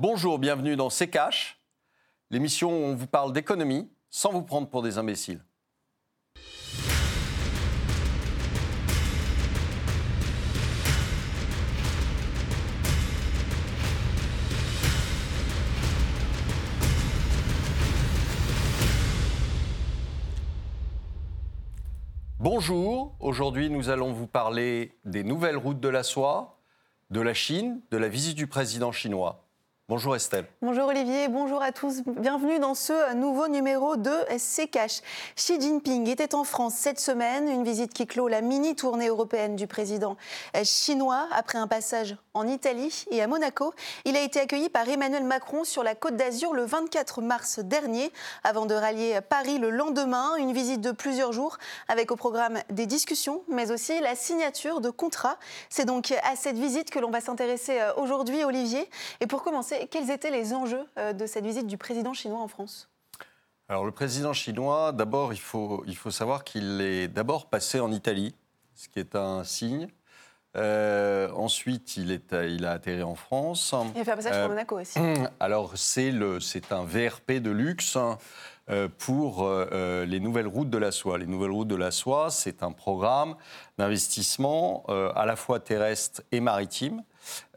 Bonjour, bienvenue dans C'est Cash, l'émission où on vous parle d'économie sans vous prendre pour des imbéciles. Bonjour, aujourd'hui nous allons vous parler des nouvelles routes de la soie, de la Chine, de la visite du président chinois. Bonjour Estelle. Bonjour Olivier, bonjour à tous. Bienvenue dans ce nouveau numéro de C'est Cash. Xi Jinping était en France cette semaine, une visite qui clôt la mini-tournée européenne du président chinois. Après un passage en Italie et à Monaco, il a été accueilli par Emmanuel Macron sur la Côte d'Azur le 24 mars dernier, avant de rallier Paris le lendemain. Une visite de plusieurs jours avec au programme des discussions, mais aussi la signature de contrats. C'est donc à cette visite que l'on va s'intéresser aujourd'hui, Olivier. Et pour commencer, quels étaient les enjeux euh, de cette visite du président chinois en France? Alors le président chinois, d'abord, il faut, il faut savoir qu'il est d'abord passé en Italie, ce qui est un signe. Euh, ensuite, il, est, il a atterri en France. Il a fait un passage euh, Monaco aussi. Alors, c'est un VRP de luxe hein, euh, pour les nouvelles routes de la soie. Les nouvelles routes de la soie, c'est un programme d'investissement à la fois terrestre et maritime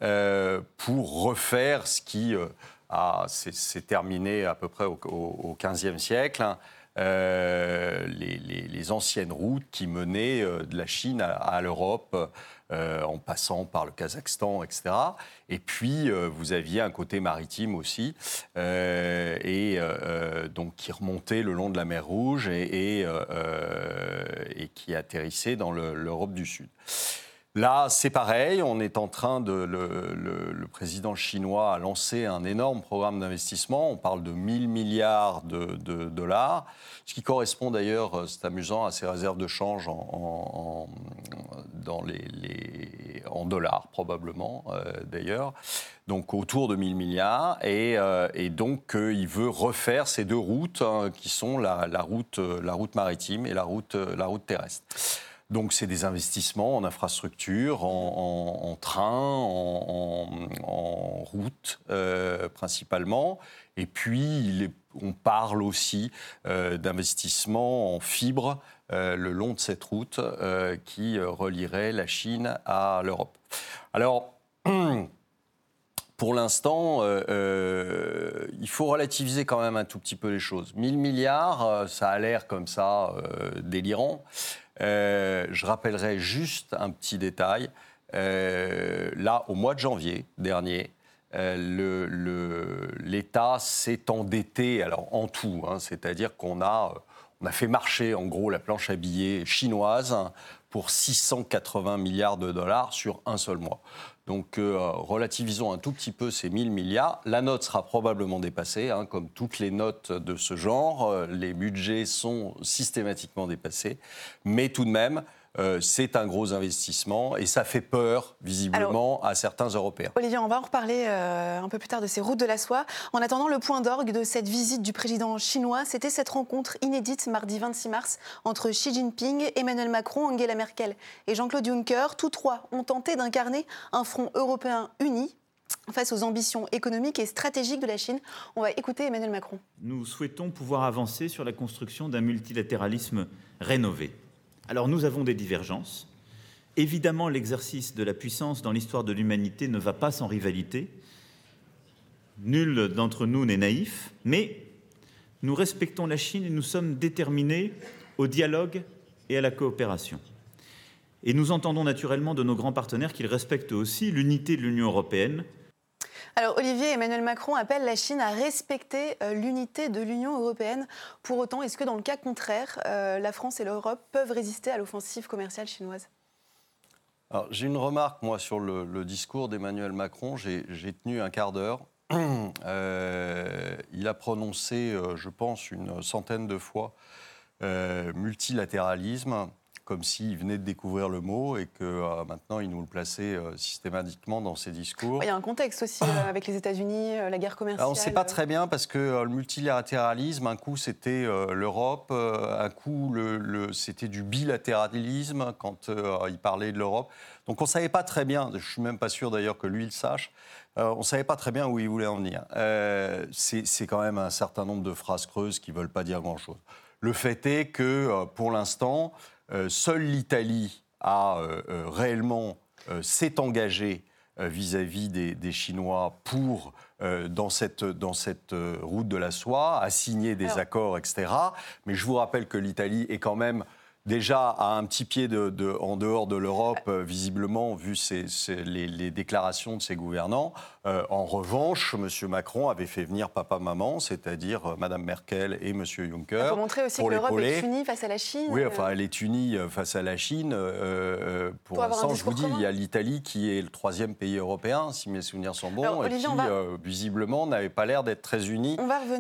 euh, pour refaire ce qui s'est terminé à peu près au XVe siècle. Hein. Euh, les, anciennes routes qui menaient de la Chine à, l'Europe, en passant par le Kazakhstan, etc. Et puis, vous aviez un côté maritime aussi, et donc qui remontait le long de la mer Rouge et qui atterrissait dans l'Europe du Sud. Là, c'est pareil, on est en train de. Le, président chinois a lancé un énorme programme d'investissement. On parle de 1000 milliards de, dollars, ce qui correspond d'ailleurs, euh, c'est amusant, à ses réserves de change en, dollars, probablement, euh, d'ailleurs. Donc autour de 1000 milliards. Et, euh, donc, il veut refaire ces deux routes, hein, qui sont la, route, la route maritime et la route, la route terrestre. Donc c'est des investissements en infrastructure, en, train, en, route euh, principalement. Et puis on parle aussi euh, d'investissements en fibres euh, le long de cette route qui relierait la Chine à l'Europe. Alors pour l'instant, il faut relativiser quand même un tout petit peu les choses. 1000 milliards, ça a l'air comme ça délirant. Euh, je rappellerai juste un petit détail. Euh, là, au mois de janvier dernier, euh, l'État s'est endetté, alors en tout, hein, c'est-à-dire qu'on a, on a fait marcher en gros la planche à billets chinoise pour 680 milliards de dollars sur un seul mois. Donc euh, relativisons un tout petit peu ces 1000 milliards. La note sera probablement dépassée, hein, comme toutes les notes de ce genre. Euh, les budgets sont systématiquement dépassés. Mais tout de même, euh, c'est un gros investissement et ça fait peur, visiblement, à certains Européens. Olivier, on va en reparler euh, un peu plus tard de ces routes de la soie. En attendant, le point d'orgue de cette visite du président chinois, c'était cette rencontre inédite mardi 26 mars entre Xi Jinping, Emmanuel Macron, Angela Merkel et Jean-Claude Juncker. Tous trois ont tenté d'incarner un front européen uni face aux ambitions économiques et stratégiques de la Chine. On va écouter Emmanuel Macron. Nous souhaitons pouvoir avancer sur la construction d'un multilatéralisme rénové alors nous avons des divergences. Évidemment, l'exercice de la puissance dans l'histoire de l'humanité ne va pas sans rivalité. Nul d'entre nous n'est naïf, mais nous respectons la Chine et nous sommes déterminés au dialogue et à la coopération. Et nous entendons naturellement de nos grands partenaires qu'ils respectent aussi l'unité de l'Union européenne alors Olivier, Emmanuel Macron appelle la Chine à respecter euh, l'unité de l'Union européenne. Pour autant, est-ce que dans le cas contraire, euh, la France et l'Europe peuvent résister à l'offensive commerciale chinoise? J'ai une remarque, moi, sur le, discours d'Emmanuel Macron. J'ai tenu un quart d'heure. Euh, il a prononcé, je pense, une centaine de fois multilatéralisme comme s'il venait de découvrir le mot et que maintenant il nous le plaçait systématiquement dans ses discours. Il y a un contexte aussi avec les États-Unis, la guerre commerciale. on ne sait pas très bien parce que le multilatéralisme, un coup c'était l'Europe, un coup le, c'était du bilatéralisme quand il parlait de l'Europe. Donc on ne savait pas très bien, je ne suis même pas sûr d'ailleurs que lui le sache, on ne savait pas très bien où il voulait en venir. c'est quand même un certain nombre de phrases creuses qui ne veulent pas dire grand-chose. Le fait est que, euh, pour l'instant, euh, seule l'Italie a euh, réellement s'est engagée vis-à-vis des, Chinois pour, dans cette, dans cette route de la soie, a signé des accords, etc. Mais je vous rappelle que l'Italie est quand même déjà à un petit pied de, en dehors de l'Europe, euh, visiblement, vu les, déclarations de ses gouvernants. Euh, en revanche, M. Macron avait fait venir papa-maman, c'est-à-dire euh, Mme Merkel et M. Juncker. Pour montrer aussi que l'Europe est unie face à la Chine. Oui, enfin, elle est unie face à la Chine. pour, l'instant, je vous dis, il y a l'Italie qui est le troisième pays européen, si mes souvenirs sont bons, et qui, visiblement, n'avait pas l'air d'être très unie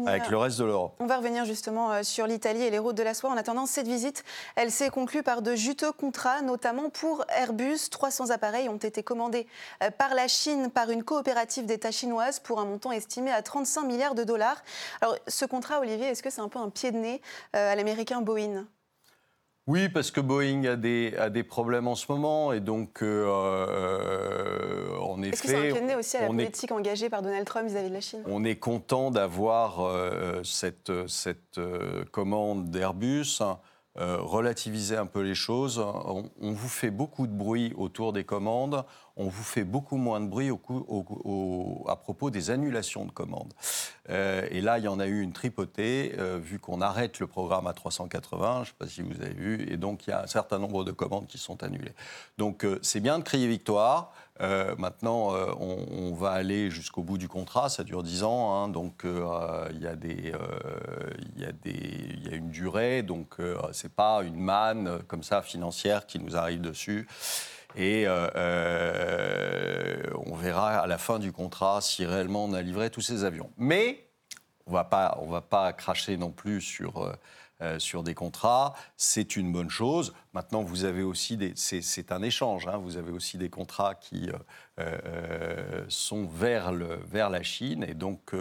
avec le reste de l'Europe. On va revenir justement sur l'Italie et les routes de la soie. En attendant, cette visite, elle s'est conclue par de juteux contrats, notamment pour Airbus. 300 appareils ont été commandés euh, par la Chine par une coopérative d'État chinoise pour un montant estimé à 35 milliards de dollars. Alors, ce contrat, Olivier, est-ce que c'est un peu un pied de nez euh, à l'américain Boeing? Oui, parce que Boeing a des, a des problèmes en ce moment et donc, euh, en effet. Est-ce que c'est un pied de nez aussi à la politique engagée par Donald Trump vis-à-vis de la Chine? On est content d'avoir cette, cette commande d'Airbus. Euh, relativiser un peu les choses. On, vous fait beaucoup de bruit autour des commandes, on vous fait beaucoup moins de bruit à propos des annulations de commandes. Euh, et là, il y en a eu une tripotée, euh, vu qu'on arrête le programme à 380, je ne sais pas si vous avez vu, et donc il y a un certain nombre de commandes qui sont annulées. Donc c'est bien de crier victoire. Euh, maintenant, euh, on, va aller jusqu'au bout du contrat. Ça dure 10 ans, hein, donc euh, il y, a y a une durée. Donc c'est pas une manne comme ça financière qui nous arrive dessus. Et on verra à la fin du contrat si réellement on a livré tous ces avions. Mais on va pas, on va pas cracher non plus sur euh, sur des contrats, c'est une bonne chose. Maintenant, vous avez aussi des, c'est un échange. Hein. vous avez aussi des contrats qui euh, euh, sont vers le, vers la Chine, et donc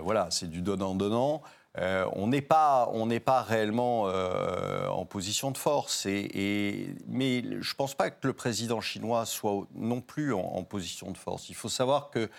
voilà, c'est du donnant-donnant. on n'est pas, pas réellement en position de force. Et, mais je ne pense pas que le président chinois soit non plus en, position de force. Il faut savoir que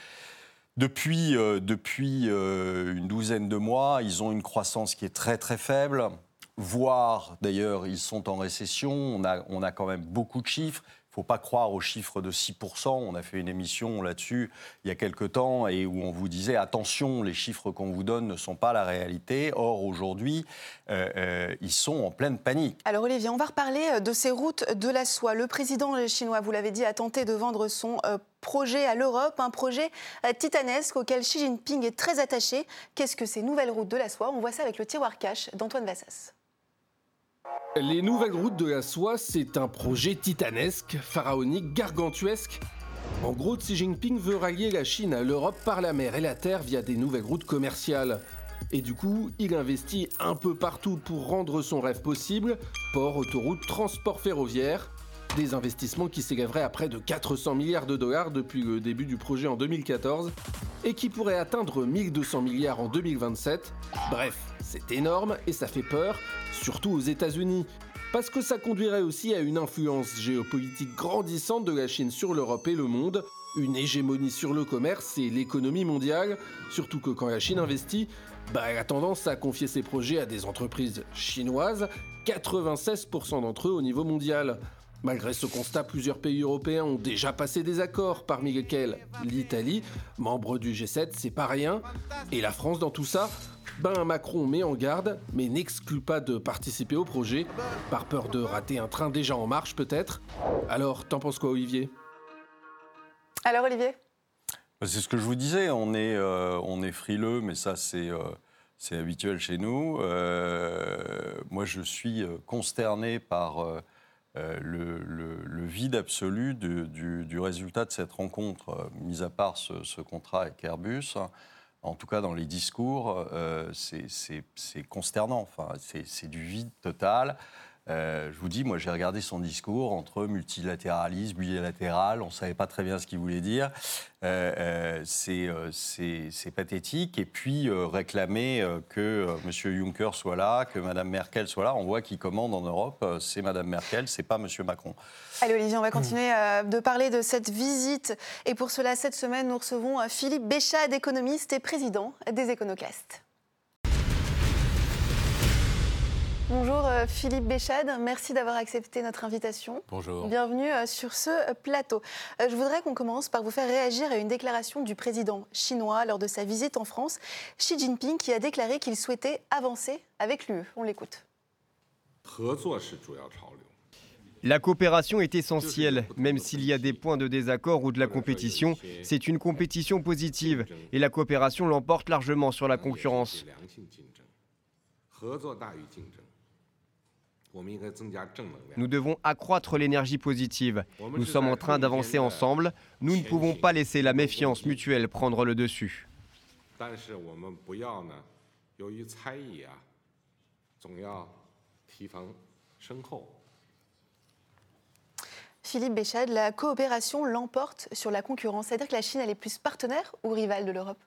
depuis, euh, depuis euh, une douzaine de mois, ils ont une croissance qui est très très faible, voire d'ailleurs ils sont en récession. On a, on a quand même beaucoup de chiffres. Ne faut pas croire aux chiffres de 6%. On a fait une émission là-dessus il y a quelque temps et où on vous disait attention, les chiffres qu'on vous donne ne sont pas la réalité. Or, aujourd'hui, euh, ils sont en pleine panique. Alors, Olivier, on va reparler de ces routes de la soie. Le président chinois, vous l'avez dit, a tenté de vendre son projet à l'Europe, un projet euh, titanesque auquel Xi Jinping est très attaché. Qu'est-ce que ces nouvelles routes de la soie? On voit ça avec le tiroir cash d'Antoine Vassas. Les nouvelles routes de la soie, c'est un projet titanesque, pharaonique, gargantuesque. En gros, Xi Jinping veut rallier la Chine à l'Europe par la mer et la terre via des nouvelles routes commerciales. Et du coup, il investit un peu partout pour rendre son rêve possible, port, autoroute, transport ferroviaire. Des investissements qui s'élèveraient à près de 400 milliards de dollars depuis le début du projet en 2014 et qui pourraient atteindre 1200 milliards en 2027. Bref, c'est énorme et ça fait peur, surtout aux États-Unis, parce que ça conduirait aussi à une influence géopolitique grandissante de la Chine sur l'Europe et le monde, une hégémonie sur le commerce et l'économie mondiale, surtout que quand la Chine investit, bah, elle a tendance à confier ses projets à des entreprises chinoises, 96% d'entre eux au niveau mondial. Malgré ce constat, plusieurs pays européens ont déjà passé des accords, parmi lesquels l'Italie, membre du G7, c'est pas rien, et la France dans tout ça. Ben Macron met en garde, mais n'exclut pas de participer au projet, par peur de rater un train déjà en marche peut-être. Alors, t'en penses quoi Olivier? Alors Olivier? Bah, C'est ce que je vous disais, on est, euh, on est frileux, mais ça c'est... Euh, c'est habituel chez nous. Euh, moi, je suis consterné par euh, le, vide absolu du, résultat de cette rencontre, euh, mis à part ce, contrat avec Airbus. En tout cas, dans les discours, euh, c'est consternant. Enfin, c'est du vide total. Je vous dis, moi j'ai regardé son discours entre multilatéralisme, bilatéral, on ne savait pas très bien ce qu'il voulait dire. c'est pathétique. Et puis réclamer que M. Juncker soit là, que Mme Merkel soit là, on voit qui commande en Europe, c'est Mme Merkel, c'est pas M. Macron. Allez Olivier, on va continuer de parler de cette visite. Et pour cela, cette semaine, nous recevons Philippe Béchade, économiste et président des Éconocasts. Bonjour euh, Philippe Béchade, merci d'avoir accepté notre invitation. Bonjour. Bienvenue euh, sur ce euh, plateau. Je voudrais qu'on commence par vous faire réagir à une déclaration du président chinois lors de sa visite en France, Xi Jinping, qui a déclaré qu'il souhaitait avancer avec l'UE. On l'écoute. La coopération est essentielle, même s'il y a des points de désaccord ou de la compétition, c'est une compétition positive et la coopération l'emporte largement sur la concurrence. Nous devons accroître l'énergie positive. Nous sommes en train d'avancer ensemble. Nous ne pouvons pas laisser la méfiance mutuelle prendre le dessus. Philippe Béchade, la coopération l'emporte sur la concurrence. C'est-à-dire que la Chine, elle est plus partenaire ou rivale de l'Europe?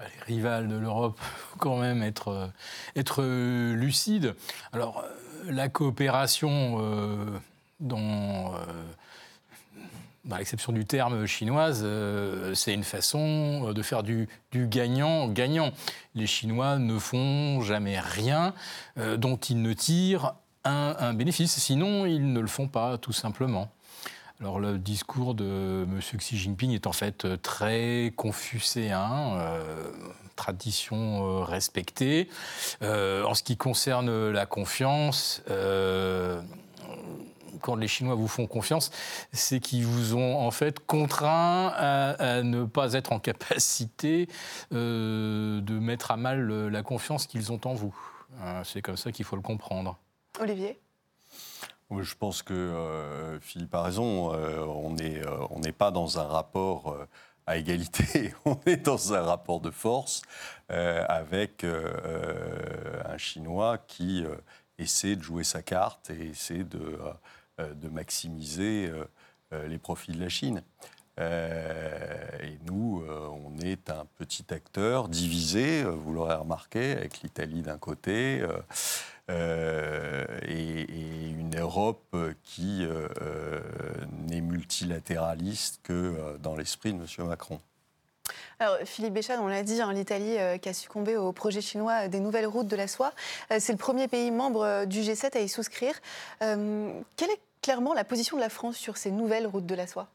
Les rivales de l'Europe, quand même être, euh, être euh, lucide. Alors, euh, la coopération dans, l'exception du terme chinoise, c'est une façon de faire du gagnant-gagnant. Les Chinois ne font jamais rien dont ils ne tirent un, bénéfice, sinon ils ne le font pas, tout simplement. Alors le discours de M. Xi Jinping est en fait euh, très confucéen, euh, tradition euh, respectée. en ce qui concerne la confiance, quand les Chinois vous font confiance, c'est qu'ils vous ont en fait contraint à, ne pas être en capacité de mettre à mal la confiance qu'ils ont en vous. c'est comme ça qu'il faut le comprendre. Olivier? Je pense que euh, Philippe a raison. Euh, on n'est euh, pas dans un rapport à égalité, on est dans un rapport de force avec un Chinois qui essaie de jouer sa carte et essaie de, de maximiser les profits de la Chine. et nous, on est un petit acteur divisé, vous l'aurez remarqué, avec l'Italie d'un côté. Euh, et, une Europe qui euh, euh, n'est multilatéraliste que dans l'esprit de M. Macron. Alors, Philippe Béchade, on l'a dit, hein, l'Italie qui a succombé au projet chinois des nouvelles routes de la soie, c'est le premier pays membre du G7 à y souscrire. quelle est clairement la position de la France sur ces nouvelles routes de la soie?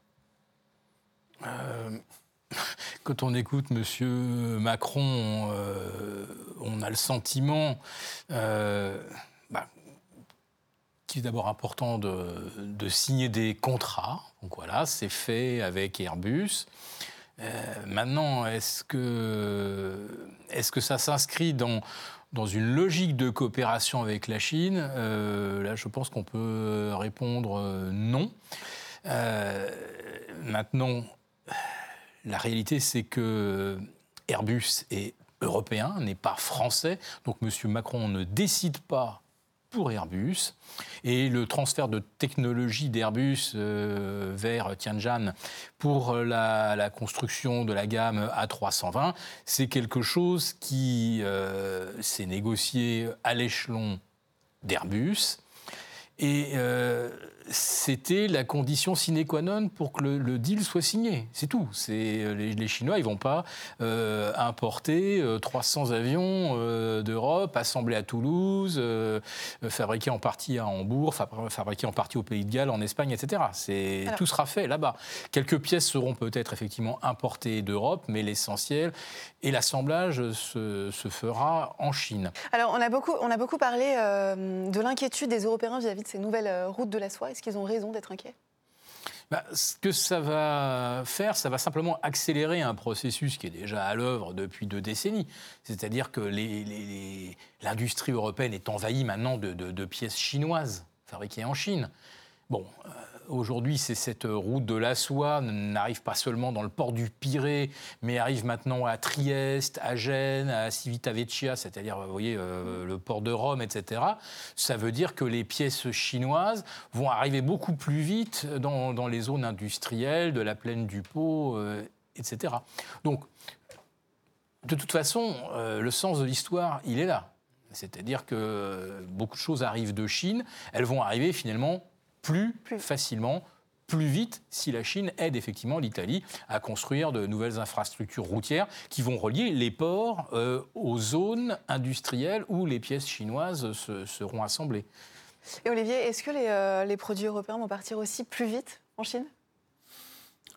quand on écoute M. Macron, euh, on a le sentiment euh, bah, qu'il est d'abord important de, signer des contrats. Donc voilà, c'est fait avec Airbus. Euh, maintenant, est-ce que, est que ça s'inscrit dans, dans une logique de coopération avec la Chine? Là, je pense qu'on peut répondre non. maintenant, la réalité, c'est que Airbus est européen, n'est pas français. Donc M. Macron ne décide pas pour Airbus. Et le transfert de technologie d'Airbus euh, vers Tianjin pour la, construction de la gamme A320, c'est quelque chose qui euh, s'est négocié à l'échelon d'Airbus. Et euh, c'était la condition sine qua non pour que le, deal soit signé. C'est tout. C'est euh, les, Chinois, ils vont pas euh, importer 300 euh, avions d'Europe assemblés à Toulouse, fabriqués en partie à Hambourg, fabriqués en partie au Pays de Galles, en Espagne, etc. C'est tout sera fait là-bas. Quelques pièces seront peut-être effectivement importées d'Europe, mais l'essentiel et l'assemblage se, se, fera en Chine. Alors on a beaucoup, on a beaucoup parlé de l'inquiétude des Européens vis-à-vis -vis de ces nouvelles routes de la soie. Est-ce qu'ils ont raison d'être inquiets? Bah, ce que ça va faire, ça va simplement accélérer un processus qui est déjà à l'œuvre depuis deux décennies. C'est-à-dire que l'industrie européenne est envahie maintenant de, pièces chinoises fabriquées en Chine. Bon, euh, aujourd'hui, c'est cette route de la soie n'arrive pas seulement dans le port du Pirée, mais arrive maintenant à Trieste, à Gênes, à Civitavecchia, c'est-à-dire, vous voyez, euh, le port de Rome, etc. Ça veut dire que les pièces chinoises vont arriver beaucoup plus vite dans, les zones industrielles de la plaine du Pau, euh, etc. Donc, de toute façon, euh, le sens de l'histoire, il est là. C'est-à-dire que beaucoup de choses arrivent de Chine, elles vont arriver finalement plus, facilement, plus vite si la Chine aide effectivement l'Italie à construire de nouvelles infrastructures routières qui vont relier les ports euh, aux zones industrielles où les pièces chinoises seront assemblées. Et Olivier, est-ce que les, euh, les produits européens vont partir aussi plus vite en Chine?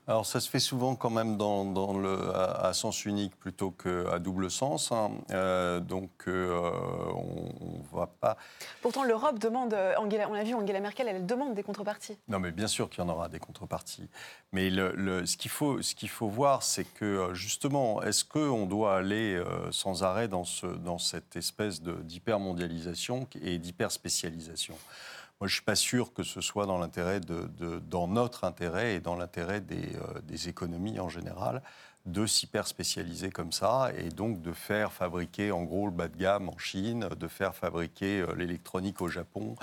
Alors ça se fait souvent quand même dans, le, à, sens unique plutôt qu'à double sens. Hein. Euh, donc euh, on ne va pas... Pourtant l'Europe demande, euh, Angela, on a vu Angela Merkel, elle demande des contreparties. Non mais bien sûr qu'il y en aura des contreparties. Mais le, ce qu'il faut, qu'il faut voir, c'est que justement, est-ce qu'on doit aller sans arrêt dans, ce, dans cette espèce d'hypermondialisation et d'hyperspécialisation? Moi, je ne suis pas sûr que ce soit dans l'intérêt de, dans notre intérêt et dans l'intérêt des, euh, des, économies en général de s'hyper spécialiser comme ça et donc de faire fabriquer en gros le bas de gamme en Chine, de faire fabriquer euh, l'électronique au Japon,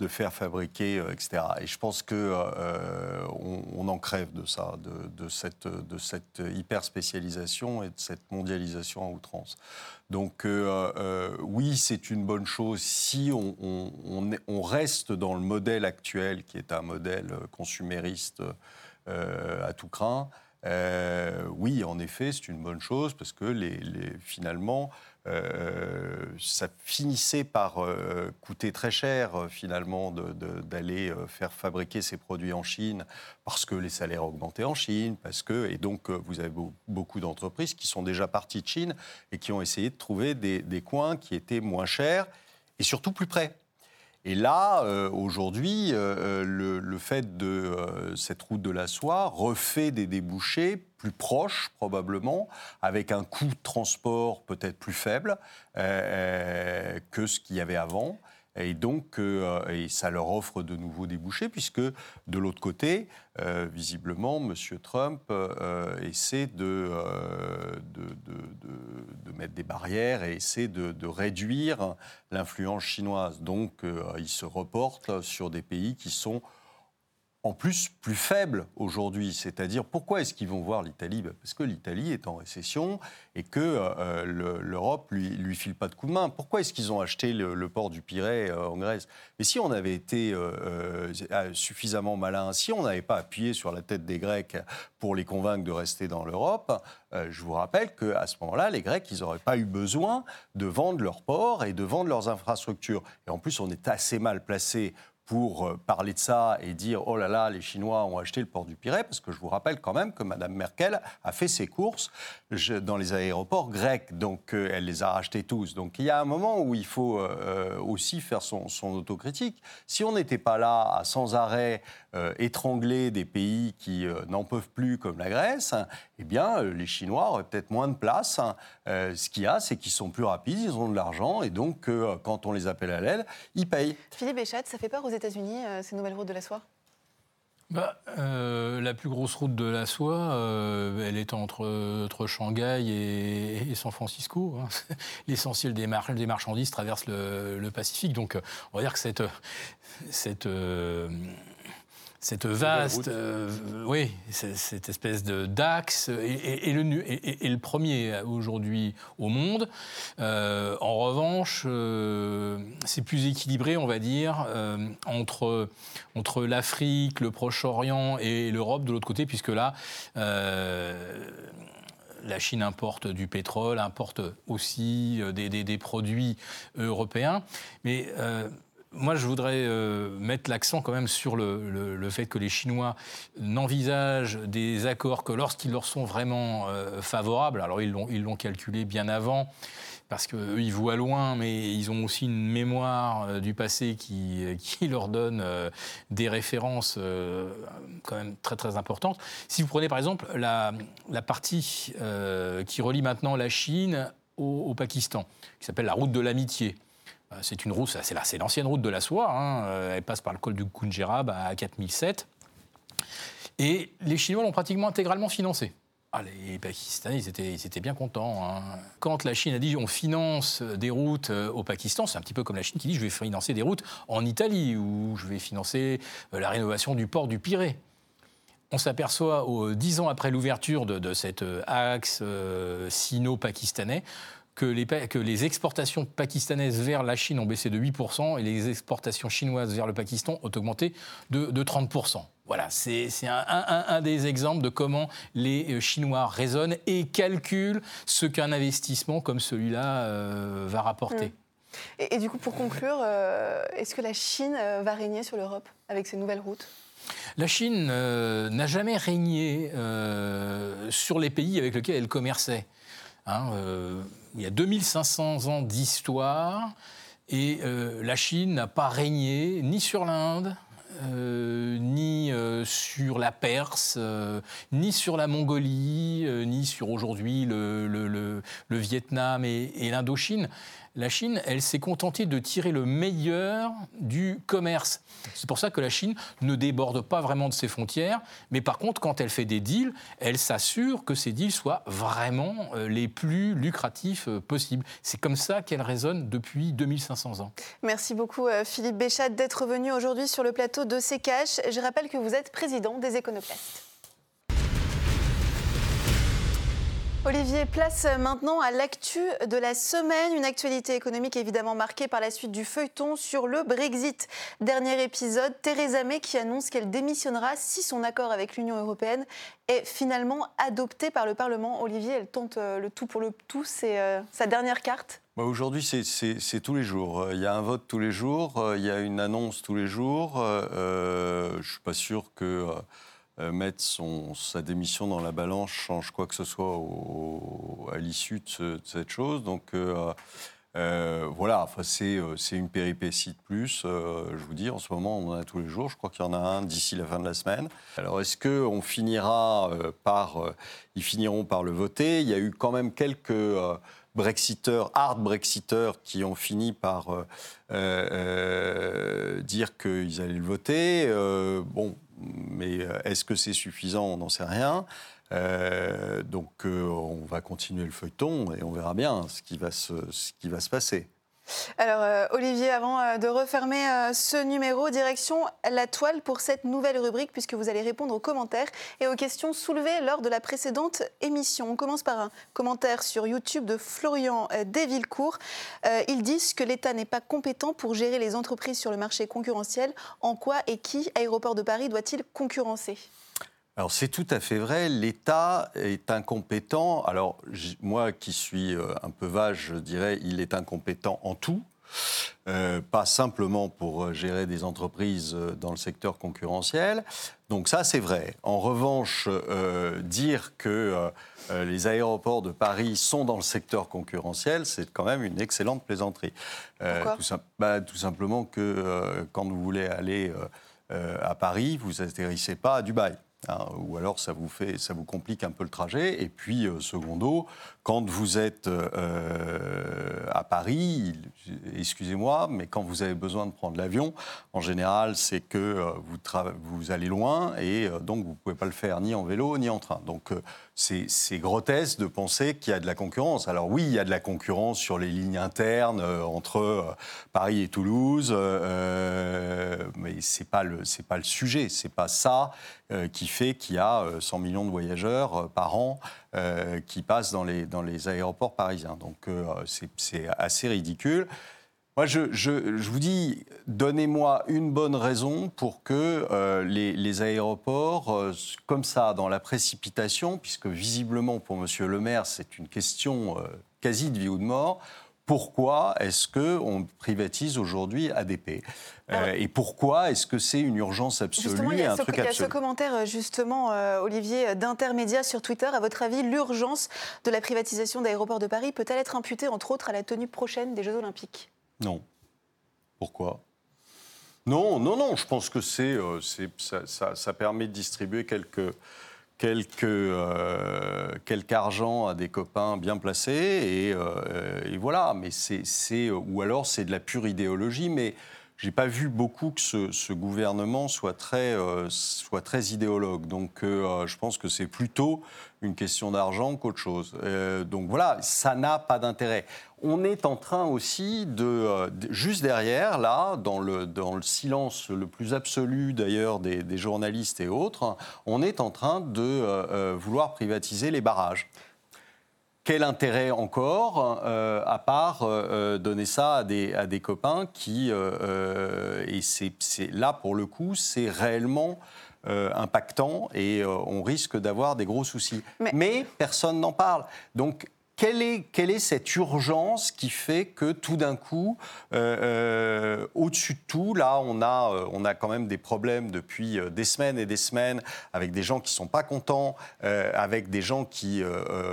de faire fabriquer euh, etc. Et je pense que euh, on, en crève de ça, de, cette de cette hyper spécialisation et de cette mondialisation à outrance. Donc oui, c'est une bonne chose si on, reste dans le modèle actuel qui est un modèle consumériste à tout craint. Euh, oui, en effet, c'est une bonne chose parce que finalement, euh, ça finissait par euh, coûter très cher finalement d'aller faire fabriquer ces produits en Chine parce que les salaires augmentaient en Chine, parce que et donc vous avez beaucoup d'entreprises qui sont déjà parties de Chine et qui ont essayé de trouver des coins qui étaient moins chers et surtout plus près. Et là, euh, aujourd'hui, euh, euh, le, fait de cette route de la soie refait des débouchés plus proches, probablement, avec un coût de transport peut-être plus faible que ce qu'il y avait avant. Et donc, euh, ça leur offre de nouveaux débouchés, puisque de l'autre côté, euh, visiblement, M. Trump euh, essaie de de, de, mettre des barrières et essaie de, réduire l'influence chinoise. Donc, il se reporte sur des pays qui sont en plus plus faible aujourd'hui. C'est-à-dire, pourquoi est-ce qu'ils vont voir l'Italie? Ben, Parce que l'Italie est en récession et que euh, l'Europe lui, lui file pas de coup de main. Pourquoi est-ce qu'ils ont acheté le, port du Pirée euh, en Grèce? Mais si on avait été euh, suffisamment malin, si on n'avait pas appuyé sur la tête des Grecs pour les convaincre de rester dans l'Europe, je vous rappelle qu'à ce moment-là, les Grecs, ils n'auraient pas eu besoin de vendre leur port et de vendre leurs infrastructures. Et en plus, on est assez mal placé pour euh, parler de ça et dire oh là là, les Chinois ont acheté le port du Pirée, parce que je vous rappelle quand même que Mme Merkel a fait ses courses dans les aéroports grecs, donc euh, elle les a rachetés tous. Donc il y a un moment où il faut euh, aussi faire son, autocritique. Si on n'était pas là à sans arrêt étrangler des pays qui n'en peuvent plus, comme la Grèce, eh bien les Chinois auraient peut-être moins de place. ce qu'il y a, c'est qu'ils sont plus rapides, ils ont de l'argent, et donc quand on les appelle à l'aide, ils payent. Philippe Béchat, ça fait peur aux Euh, ces nouvelles routes de la soie bah, euh, la plus grosse route de la soie, euh, elle est entre, entre Shanghai et, San Francisco. Hein. L'essentiel des, marchandises traverse le, le, Pacifique. Donc, on va dire que cette, cette cette vaste, euh, oui, cette espèce de d'axe est, le, et le, premier aujourd'hui au monde. Euh, en revanche, euh, c'est plus équilibré, on va dire, entre, entre l'Afrique, le Proche-Orient et l'Europe de l'autre côté, puisque là, la Chine importe du pétrole, importe aussi des, des, des produits européens. Mais moi, je voudrais euh, mettre l'accent quand même sur le, fait que les Chinois n'envisagent des accords que lorsqu'ils leur sont vraiment euh, favorables. Alors, ils l'ont calculé bien avant, parce qu'eux, ils voient loin, mais ils ont aussi une mémoire euh, du passé qui, leur donne des références quand même très, très importantes. Si vous prenez, par exemple, la, partie qui relie maintenant la Chine au Pakistan, qui s'appelle la route de l'amitié. Euh, c'est une route, c'est l'ancienne route de la soie. Hein. Euh, elle passe par le col du Kunjerab à 4007. Et les Chinois l'ont pratiquement intégralement financé. Ah, les Pakistanais, ils étaient, bien contents. Hein. Quand la Chine a dit on finance des routes euh, au Pakistan, c'est un petit peu comme la Chine qui dit je vais financer des routes en Italie ou je vais financer la rénovation du port du Pirée. On s'aperçoit, dix ans après l'ouverture de, cet axe sino-pakistanais, que les, que les, exportations pakistanaises vers la Chine ont baissé de 8% et les exportations chinoises vers le Pakistan ont augmenté de, de 30%. Voilà, c'est un, un, un, des exemples de comment les euh, Chinois raisonnent et calculent ce qu'un investissement comme celui-là euh, va rapporter. Mmh. Et, et, du coup, pour conclure, euh, est-ce que la Chine va régner sur l'Europe avec ces nouvelles routes? La Chine euh, n'a jamais régné sur les pays avec lesquels elle commerçait. Hein, il y a 2500 ans d'histoire et la Chine n'a pas régné ni sur l'Inde, euh, ni euh, sur la Perse, euh, ni sur la Mongolie, ni sur aujourd'hui le, Vietnam et, et l'Indochine la Chine, elle s'est contentée de tirer le meilleur du commerce. C'est pour ça que la Chine ne déborde pas vraiment de ses frontières, mais par contre, quand elle fait des deals, elle s'assure que ces deals soient vraiment euh, les plus lucratifs euh, possibles. C'est comme ça qu'elle raisonne depuis 2500 ans. Merci beaucoup euh, Philippe Béchat d'être venu aujourd'hui sur le plateau de CKH. Je rappelle que vous êtes président des éconoclastes. Olivier, place maintenant à l'actu de la semaine, une actualité économique évidemment marquée par la suite du feuilleton sur le Brexit. Dernier épisode, Theresa May qui annonce qu'elle démissionnera si son accord avec l'Union européenne est finalement adopté par le Parlement. Olivier, elle tente euh, le tout pour le tout, c'est euh, sa dernière carte bah Aujourd'hui, c'est tous les jours. Il y a un vote tous les jours, il y a une annonce tous les jours. Euh, je ne suis pas sûr que... Euh, mettre son, sa démission dans la balance change quoi que ce soit à l'issue de, ce, de, cette chose. Donc euh, euh, voilà, enfin, c'est une péripétie de plus. Euh, je vous dis, en ce moment, on en a tous les jours. Je crois qu'il y en a un d'ici la fin de la semaine. Alors, est-ce qu'on finira euh, par. ils finiront par le voter? Il y a eu quand même quelques. Brexiteurs, hard Brexiteurs, qui ont fini par euh, euh, dire qu'ils allaient le voter. Euh, bon, mais euh, est-ce que c'est suffisant? On n'en sait rien. Euh, donc euh, on va continuer le feuilleton et on verra bien ce qui va se, ce qui va se passer. Alors euh, Olivier, avant euh, de refermer euh, ce numéro, direction la toile pour cette nouvelle rubrique puisque vous allez répondre aux commentaires et aux questions soulevées lors de la précédente émission. On commence par un commentaire sur YouTube de Florian Desvillecourt. ils disent que l'État n'est pas compétent pour gérer les entreprises sur le marché concurrentiel. En quoi et qui Aéroport de Paris doit-il concurrencer? Alors c'est tout à fait vrai, l'État est incompétent. Alors moi qui suis euh, un peu vache, je dirais, il est incompétent en tout. Euh, pas simplement pour euh, gérer des entreprises dans le secteur concurrentiel. Donc ça, c'est vrai. En revanche, euh, dire que euh, les aéroports de Paris sont dans le secteur concurrentiel, c'est quand même une excellente plaisanterie. Pourquoi? tout, bah, tout, simplement que quand vous voulez aller à Paris, vous atterrissez pas à Dubaï. Hein, ou alors ça vous, fait, ça vous complique un peu le trajet. Et puis, euh, secondo, quand vous êtes euh, à Paris, excusez-moi, mais quand vous avez besoin de prendre l'avion, en général, c'est que euh, vous, vous, allez loin et euh, donc vous pouvez pas le faire ni en vélo ni en train. Donc c'est grotesque de penser qu'il y a de la concurrence. Alors oui, il y a de la concurrence sur les lignes internes euh, entre Paris et Toulouse, mais ce n'est pas, pas, le sujet. Ce n'est pas ça qui fait qu'il y a 100 millions de voyageurs par an euh, qui passent dans les, dans les aéroports parisiens. Donc euh, c'est assez ridicule. Moi, je, je, je vous dis, donnez-moi une bonne raison pour que euh, les, les, aéroports, euh, comme ça, dans la précipitation, puisque visiblement pour M. Le Maire, c'est une question euh, quasi de vie ou de mort, pourquoi est-ce qu'on privatise aujourd'hui ADP euh, Et pourquoi est-ce que c'est une urgence absolue a, un ce, truc il y a ce commentaire, justement, euh, Olivier, d'Intermédia sur Twitter. À votre avis, l'urgence de la privatisation d'aéroports de Paris peut-elle être imputée, entre autres, à la tenue prochaine des Jeux Olympiques? Non. Pourquoi? Non, non, non, je pense que c'est, euh, ça, permet de distribuer quelques, euh, argent à des copains bien placés, et, euh, voilà, mais c'est, ou alors c'est de la pure idéologie, mais j'ai pas vu beaucoup que ce, gouvernement soit très, soit très idéologue. Donc, je pense que c'est plutôt une question d'argent qu'autre chose. donc voilà, ça n'a pas d'intérêt. On est en train aussi de, juste derrière, là, dans le, dans le silence le plus absolu d'ailleurs des, journalistes et autres, on est en train de vouloir privatiser les barrages. Quel intérêt encore, euh, à part euh, euh, donner ça à des, à des copains qui, et c'est là pour le coup, c'est réellement impactant et on risque d'avoir des gros soucis. Mais, Mais personne n'en parle. Donc quelle est, quelle est, cette urgence qui fait que tout d'un coup, euh, euh, au-dessus de tout, là, on a, euh, on a quand même des problèmes depuis des semaines et des semaines avec des gens qui ne sont pas contents, avec des gens qui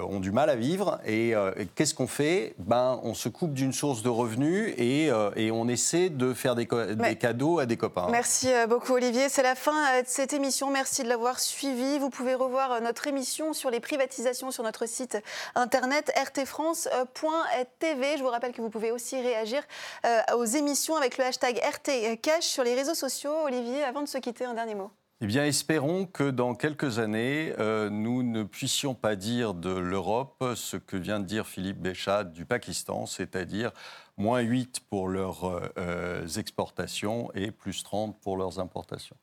ont du mal à vivre. Et, qu'est-ce qu'on fait? Ben, On se coupe d'une source de revenus et, et, on essaie de faire des, des, cadeaux à des copains. Merci beaucoup, Olivier. C'est la fin de cette émission. Merci de l'avoir suivi. Vous pouvez revoir notre émission sur les privatisations sur notre site internet rtfrance.tv. Je vous rappelle que vous pouvez aussi réagir euh, aux émissions avec le hashtag RTCash sur les réseaux sociaux. Olivier, avant de se quitter, un dernier mot. Eh bien, espérons que dans quelques années, euh, nous ne puissions pas dire de l'Europe ce que vient de dire Philippe Béchat du Pakistan, c'est-à-dire moins 8 pour leurs euh, exportations et plus 30 pour leurs importations.